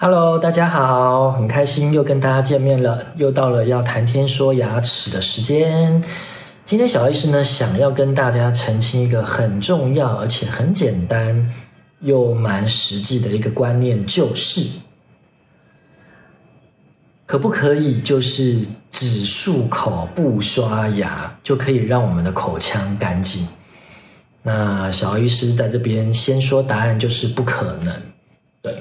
Hello，大家好，很开心又跟大家见面了，又到了要谈天说牙齿的时间。今天小医师呢，想要跟大家澄清一个很重要而且很简单又蛮实际的一个观念，就是可不可以就是只漱口不刷牙就可以让我们的口腔干净？那小医师在这边先说答案，就是不可能，对。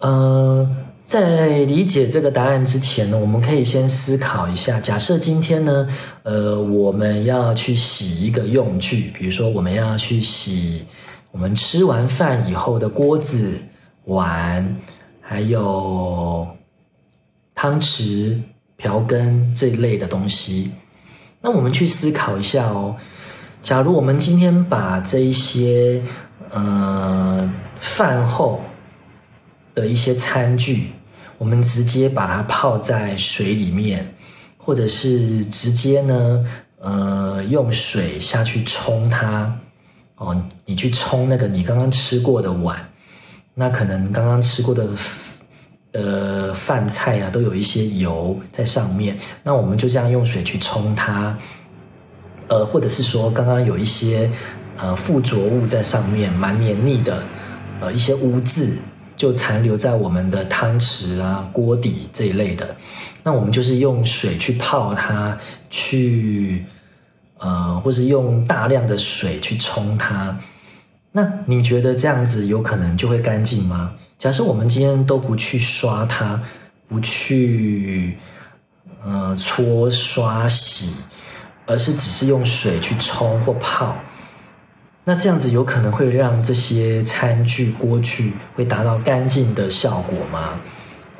呃，在理解这个答案之前呢，我们可以先思考一下。假设今天呢，呃，我们要去洗一个用具，比如说我们要去洗我们吃完饭以后的锅子、碗，还有汤匙、瓢羹这一类的东西。那我们去思考一下哦，假如我们今天把这一些呃饭后的一些餐具，我们直接把它泡在水里面，或者是直接呢，呃，用水下去冲它。哦，你去冲那个你刚刚吃过的碗，那可能刚刚吃过的呃饭菜啊，都有一些油在上面。那我们就这样用水去冲它，呃，或者是说刚刚有一些呃附着物在上面，蛮黏腻的，呃，一些污渍。就残留在我们的汤匙啊、锅底这一类的，那我们就是用水去泡它，去呃，或是用大量的水去冲它。那你觉得这样子有可能就会干净吗？假设我们今天都不去刷它，不去呃搓刷洗，而是只是用水去冲或泡。那这样子有可能会让这些餐具、锅具会达到干净的效果吗？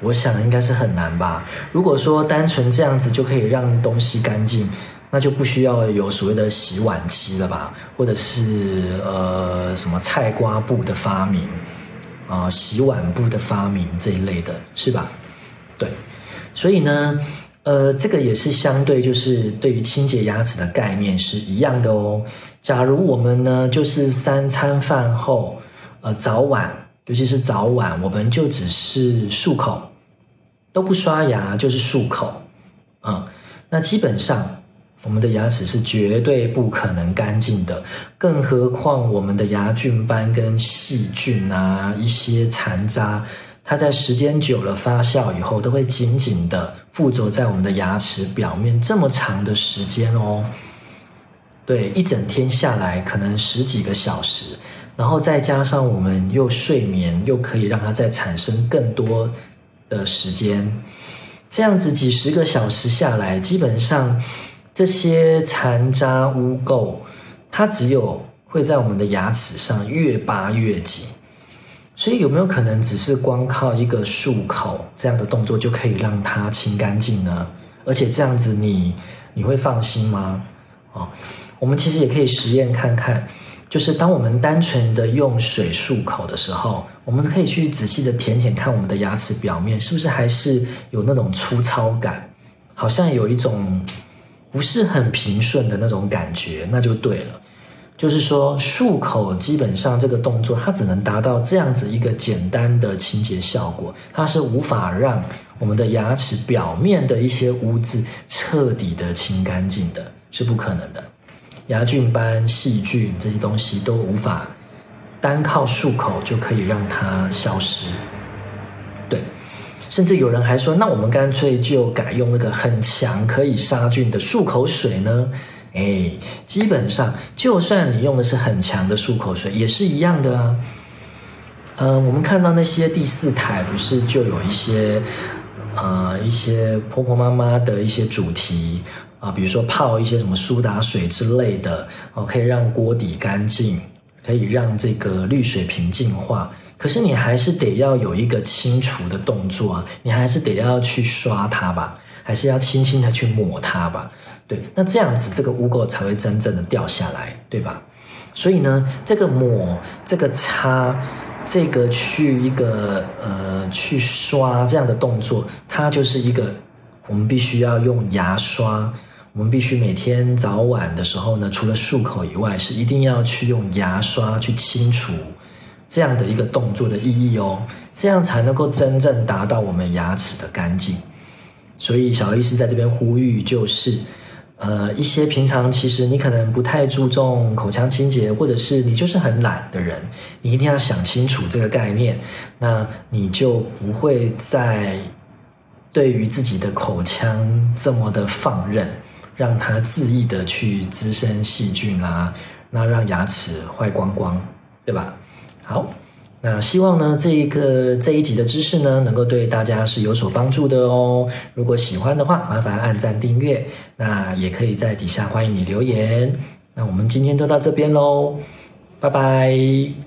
我想应该是很难吧。如果说单纯这样子就可以让东西干净，那就不需要有所谓的洗碗机了吧？或者是呃什么菜瓜布的发明啊、洗碗布的发明这一类的，是吧？对，所以呢，呃，这个也是相对就是对于清洁牙齿的概念是一样的哦。假如我们呢，就是三餐饭后，呃，早晚，尤其是早晚，我们就只是漱口，都不刷牙，就是漱口，啊、嗯，那基本上我们的牙齿是绝对不可能干净的，更何况我们的牙菌斑跟细菌啊，一些残渣，它在时间久了发酵以后，都会紧紧的附着在我们的牙齿表面，这么长的时间哦。对，一整天下来可能十几个小时，然后再加上我们又睡眠，又可以让它再产生更多的时间，这样子几十个小时下来，基本上这些残渣污垢，它只有会在我们的牙齿上越扒越紧。所以有没有可能只是光靠一个漱口这样的动作就可以让它清干净呢？而且这样子你你会放心吗？哦。我们其实也可以实验看看，就是当我们单纯的用水漱口的时候，我们可以去仔细的舔舔看我们的牙齿表面是不是还是有那种粗糙感，好像有一种不是很平顺的那种感觉，那就对了。就是说漱口基本上这个动作它只能达到这样子一个简单的清洁效果，它是无法让我们的牙齿表面的一些污渍彻底的清干净的，是不可能的。牙菌斑、细菌这些东西都无法单靠漱口就可以让它消失。对，甚至有人还说，那我们干脆就改用那个很强可以杀菌的漱口水呢？哎，基本上就算你用的是很强的漱口水，也是一样的啊。嗯、我们看到那些第四台不是就有一些呃一些婆婆妈妈的一些主题。啊，比如说泡一些什么苏打水之类的，哦，可以让锅底干净，可以让这个滤水瓶净化。可是你还是得要有一个清除的动作啊，你还是得要去刷它吧，还是要轻轻的去抹它吧。对，那这样子这个污垢才会真正的掉下来，对吧？所以呢，这个抹、这个擦、这个去一个呃去刷这样的动作，它就是一个我们必须要用牙刷。我们必须每天早晚的时候呢，除了漱口以外，是一定要去用牙刷去清除这样的一个动作的意义哦，这样才能够真正达到我们牙齿的干净。所以小医师在这边呼吁，就是，呃，一些平常其实你可能不太注重口腔清洁，或者是你就是很懒的人，你一定要想清楚这个概念，那你就不会再对于自己的口腔这么的放任，让它恣意的去滋生细菌啦、啊，那让牙齿坏光光，对吧？好，那希望呢，这一个这一集的知识呢，能够对大家是有所帮助的哦。如果喜欢的话，麻烦按赞订阅，那也可以在底下欢迎你留言。那我们今天就到这边喽，拜拜。